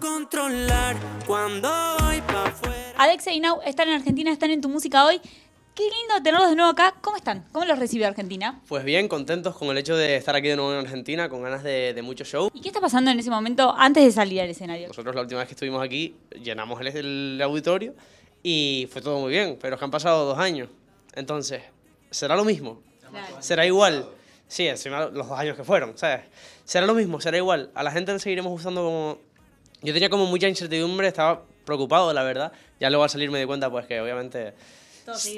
controlar cuando voy pa' afuera. Alex y Nau están en Argentina, están en tu música hoy. Qué lindo tenerlos de nuevo acá. ¿Cómo están? ¿Cómo los recibe Argentina? Pues bien, contentos con el hecho de estar aquí de nuevo en Argentina, con ganas de, de mucho show. ¿Y qué está pasando en ese momento antes de salir al escenario? Nosotros la última vez que estuvimos aquí llenamos el, el auditorio y fue todo muy bien, pero es que han pasado dos años. Entonces, ¿será lo mismo? ¿Será igual? Sí, encima los dos años que fueron, ¿sabes? ¿Será lo mismo? ¿Será igual? A la gente le seguiremos gustando como... Yo tenía como mucha incertidumbre, estaba preocupado, la verdad. Ya luego al salir me di cuenta, pues que obviamente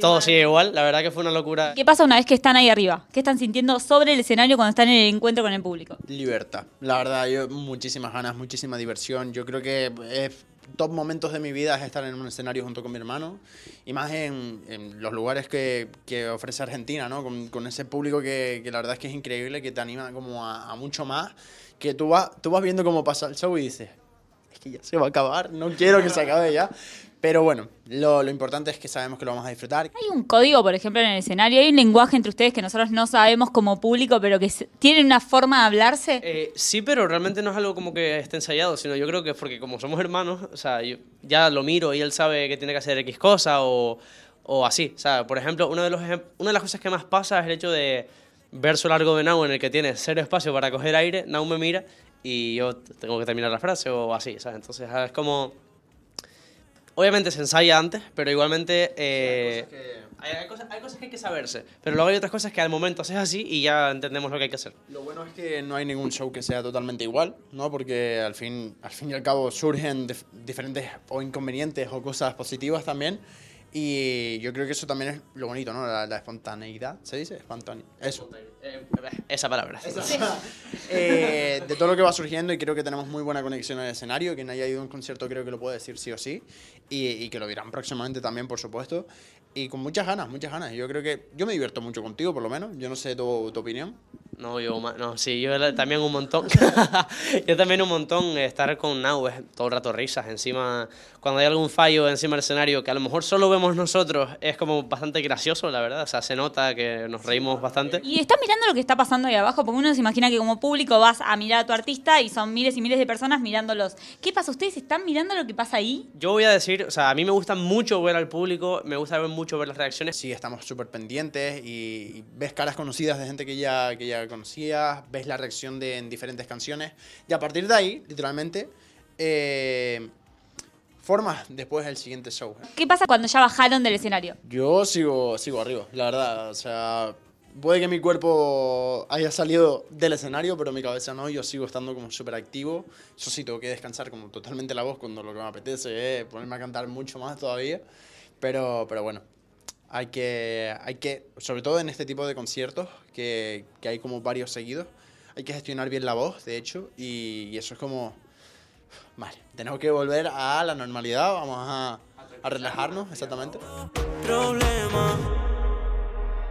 todo sigue, igual. La verdad que fue una locura. ¿Qué pasa una vez que están ahí arriba? ¿Qué están sintiendo sobre el escenario cuando están en el encuentro con el público? Libertad. La verdad, yo muchísimas ganas, muchísima diversión. Yo creo que es top momentos de mi vida es estar en un escenario junto con mi hermano y más en, en los lugares que, que, ofrece Argentina, ¿no? Con, con ese público que, que, la verdad es que es increíble, que te anima como a, a mucho más, que tú vas, tú vas viendo cómo pasa el show y dices, es que ya se va a acabar, no quiero que se acabe ya. Pero bueno, lo, lo, importante es que sabemos que lo vamos a disfrutar. Hay un código, por ejemplo, en el escenario, hay un lenguaje entre ustedes que nosotros no sabemos como público, pero que tienen una forma de hablarse. Eh, sí, pero realmente no es algo como que esté ensayado, sino yo creo que es porque como somos hermanos, o sea, yo ya lo miro y él sabe que tiene que hacer X cosa o, o así. O sea, por ejemplo, uno de los, una de las cosas que más pasa es el hecho de verso largo de Nau en el que tiene cero espacio para coger aire, Nau me mira y yo tengo que terminar la frase o así, ¿sabes? Entonces es como Obviamente se ensaya antes, pero igualmente eh, sí, hay, que... hay, hay, cosas, hay, cosas, que hay que saberse. Pero luego hay otras cosas que al momento haces así y ya entendemos lo que hay que hacer. Lo bueno es que no hay ningún show que sea totalmente igual, ¿no? Porque al fin, al fin y al cabo surgen diferentes o inconvenientes o cosas positivas también. Y yo creo que eso también es lo bonito, ¿no? La, la espontaneidad, ¿se dice? Espontane eso. Eh, esa palabra. Sí. eh, de todo lo que va surgiendo y creo que tenemos muy buena conexión en el escenario. Quien haya ido a un concierto creo que lo puede decir sí o sí. Y, y que lo dirán próximamente también, por supuesto. Y con muchas ganas, muchas ganas. Yo creo que yo me divierto mucho contigo, por lo menos. Yo no sé tu, tu opinión. No, yo no, sí, yo también un montón. yo también un montón estar con Nau, es todo el rato risas. Encima, cuando hay algún fallo encima del escenario que a lo mejor solo vemos nosotros, es como bastante gracioso, la verdad. O sea, se nota que nos reímos bastante. Y estás mirando lo que está pasando ahí abajo, porque uno se imagina que como público vas a mirar a tu artista y son miles y miles de personas mirándolos. ¿Qué pasa? ¿Ustedes están mirando lo que pasa ahí? Yo voy a decir, o sea, a mí me gusta mucho ver al público, me gusta ver mucho ver las reacciones. Sí, estamos súper pendientes y, y ves caras conocidas de gente que ya, que ya conocías, ves la reacción de en diferentes canciones y a partir de ahí, literalmente, eh, formas después el siguiente show. ¿Qué pasa cuando ya bajaron del escenario? Yo sigo, sigo arriba, la verdad, o sea, puede que mi cuerpo haya salido del escenario, pero mi cabeza no, yo sigo estando como súper activo, eso sí, tengo que descansar como totalmente la voz cuando lo que me apetece es ponerme a cantar mucho más todavía, pero, pero bueno, hay que, hay que, sobre todo en este tipo de conciertos, que, que, hay como varios seguidos, hay que gestionar bien la voz, de hecho, y, eso es como, vale, tenemos que volver a la normalidad, vamos a, a relajarnos, exactamente. Problema.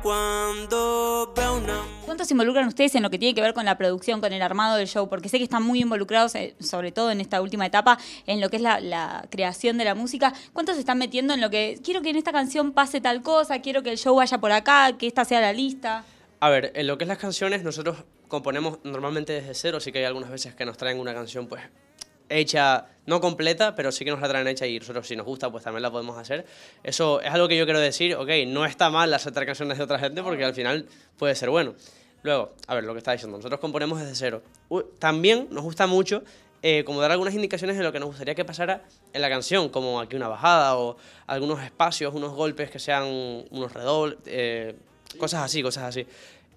Cuando veo una... ¿Cuánto se involucran ustedes en lo que tiene que ver con la producción, con el armado del show? Porque sé que están muy involucrados, eh, sobre todo en esta última etapa, en lo que es la, la creación de la música. ¿Cuántos se están metiendo en lo que quiero que en esta canción pase tal cosa, quiero que el show vaya por acá, que esta sea la lista? A ver, en lo que es las canciones, nosotros componemos normalmente desde cero, así que hay algunas veces que nos traen una canción pues hecha, no completa, pero sí que nos la traen hecha y nosotros si nos gusta pues también la podemos hacer. Eso es algo que yo quiero decir, ok, no está mal aceptar canciones de otra gente porque al final puede ser bueno. Luego, a ver, lo que está diciendo, nosotros componemos desde cero. También nos gusta mucho eh, como dar algunas indicaciones de lo que nos gustaría que pasara en la canción, como aquí una bajada o algunos espacios, unos golpes que sean unos redobles, eh, cosas así, cosas así.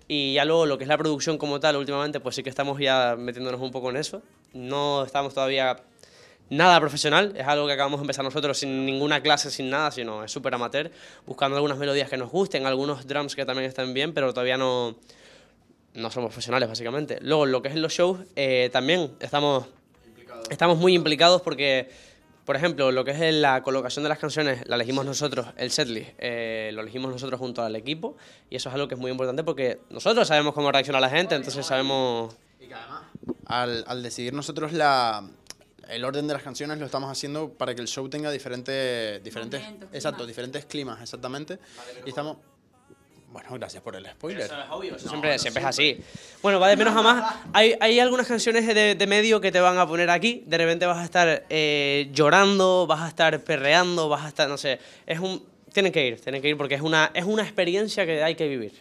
Y ya luego lo que es la producción como tal, últimamente, pues sí que estamos ya metiéndonos un poco en eso. No estamos todavía nada profesional, es algo que acabamos de empezar nosotros sin ninguna clase, sin nada, sino es súper amateur, buscando algunas melodías que nos gusten, algunos drums que también estén bien, pero todavía no, no somos profesionales, básicamente. Luego, lo que es los shows, eh, también estamos, estamos muy implicados porque por ejemplo, lo que es la colocación de las canciones, la elegimos nosotros, el setlist, eh, lo elegimos nosotros junto al equipo y eso es algo que es muy importante porque nosotros sabemos cómo reacciona la gente, entonces sabemos... al, al decidir nosotros la, el orden de las canciones lo estamos haciendo para que el show tenga diferentes, diferentes, Momentos, exacto, climas. diferentes climas, exactamente. Y estamos, Bueno, gracias por el spoiler. Eso es obvio, eso siempre, siempre es así. Bueno, va de menos a más. Hay, hay algunas canciones de, de medio que te van a poner aquí. De repente vas a estar eh, llorando, vas a estar perreando, vas a estar, no sé. Es un, tienen que ir, tienen que ir porque es una, es una experiencia que hay que vivir.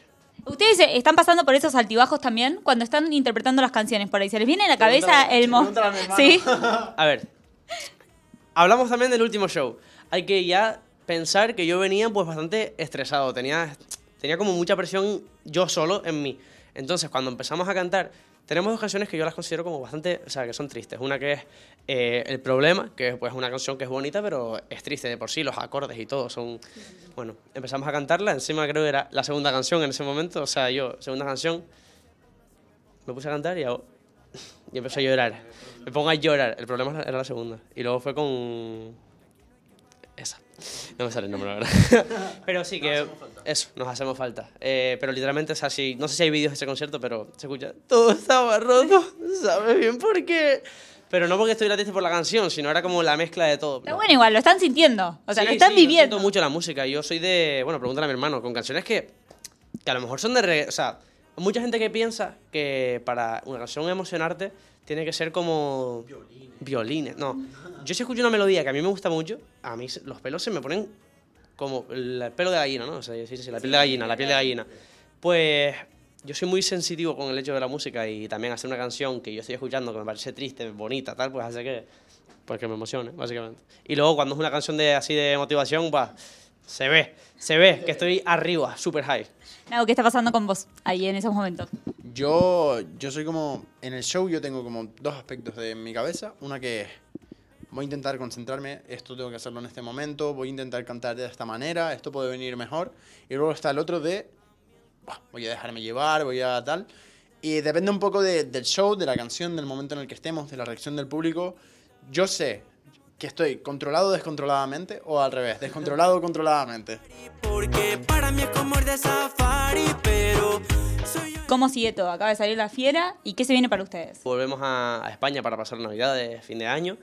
¿Ustedes están pasando por esos altibajos también cuando están interpretando las canciones por ahí? ¿Se les viene a la cabeza el mo... ¿Sí? A ver, hablamos también del último show. Hay que ya pensar que yo venía pues bastante estresado, tenía, tenía como mucha presión yo solo en mí. Entonces, cuando empezamos a cantar, tenemos dos canciones que yo las considero como bastante, o sea, que son tristes. Una que es eh, El Problema, que es pues una canción que es bonita, pero es triste de por sí, los acordes y todo son... Bueno, empezamos a cantarla, encima creo que era la segunda canción en ese momento, o sea, yo, segunda canción, me puse a cantar y hago... Y empecé a llorar. Me pongo a llorar. El problema era la segunda. Y luego fue con. Esa. No me sale el nombre, la verdad. pero sí que. Eso, nos hacemos falta. Eh, pero literalmente, o sea, sí, no sé si hay vídeos de ese concierto, pero se escucha. Todo estaba roto. ¿Sabes bien por qué? Pero no porque estuviera triste por la canción, sino era como la mezcla de todo. Está No. bueno igual, lo están sintiendo. O sea, Sí, lo están sí, yo viviendo. siento mucho la música. Yo soy de. Bueno, pregúntale a mi hermano. Con canciones que. Que a lo mejor son de. regga- O sea, mucha gente que piensa que para una canción emocionarte tiene que ser como. Violines. No. Yo si escucho una melodía que a mí me gusta mucho, a mí los pelos se me ponen como el pelo de gallina, ¿no? O sea, sí, sí, la piel de gallina, la piel de gallina. Pues yo soy muy sensitivo con el hecho de la música y también hacer una canción que yo estoy escuchando que me parece triste, bonita, tal, pues hace que, pues que me emocione, básicamente. Y luego cuando es una canción de así de motivación, pues se ve, se ve que estoy arriba, super high. Nau, ¿qué está pasando con vos ahí en esos momentos? Yo, yo soy como. En el show yo tengo como dos aspectos de mi cabeza. Una que es. Voy a intentar concentrarme, esto tengo que hacerlo en este momento, voy a intentar cantar de esta manera, esto puede venir mejor. Y luego está el otro de. "Buah, voy a dejarme llevar, voy a tal. Y depende un poco de- del show, de la canción, del momento en el que estemos, de la reacción del público. Yo sé que estoy controlado descontroladamente o al revés, descontrolado controladamente. Porque para mí es como ir de safari, pero soy yo. ¿Cómo sigue todo? Acaba de salir la fiera y ¿qué se viene para ustedes? Volvemos a, a España para pasar Navidad de fin de año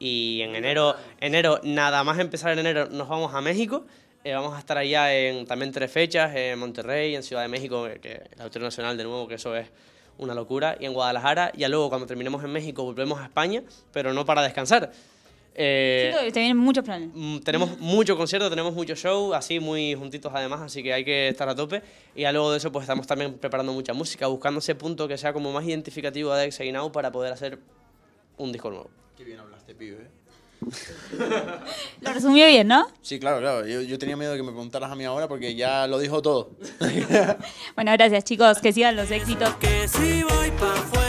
y en enero, enero, nada más empezar en enero, nos vamos a México. Eh, vamos a estar allá en también tres fechas, en Monterrey, en Ciudad de México, que el Auditorio Nacional de nuevo, que eso es una locura, y en Guadalajara. Y ya luego cuando terminemos en México volvemos a España, pero no para descansar. Eh, Siento que te vienen muchos planes. Mm, Tenemos mucho concierto, tenemos mucho show, así muy juntitos además, así que hay que estar a tope. Y ya luego de eso, pues estamos también preparando mucha música, buscando ese punto que sea como más identificativo de y Now para poder hacer un disco nuevo. Qué bien hablaste, pibe. ¿eh? Lo resumió bien, ¿no? Sí, claro, claro. Yo, yo tenía miedo de que me preguntaras a mí ahora porque ya lo dijo todo. Bueno, gracias chicos, que sigan los éxitos. Que si voy pa' afuera.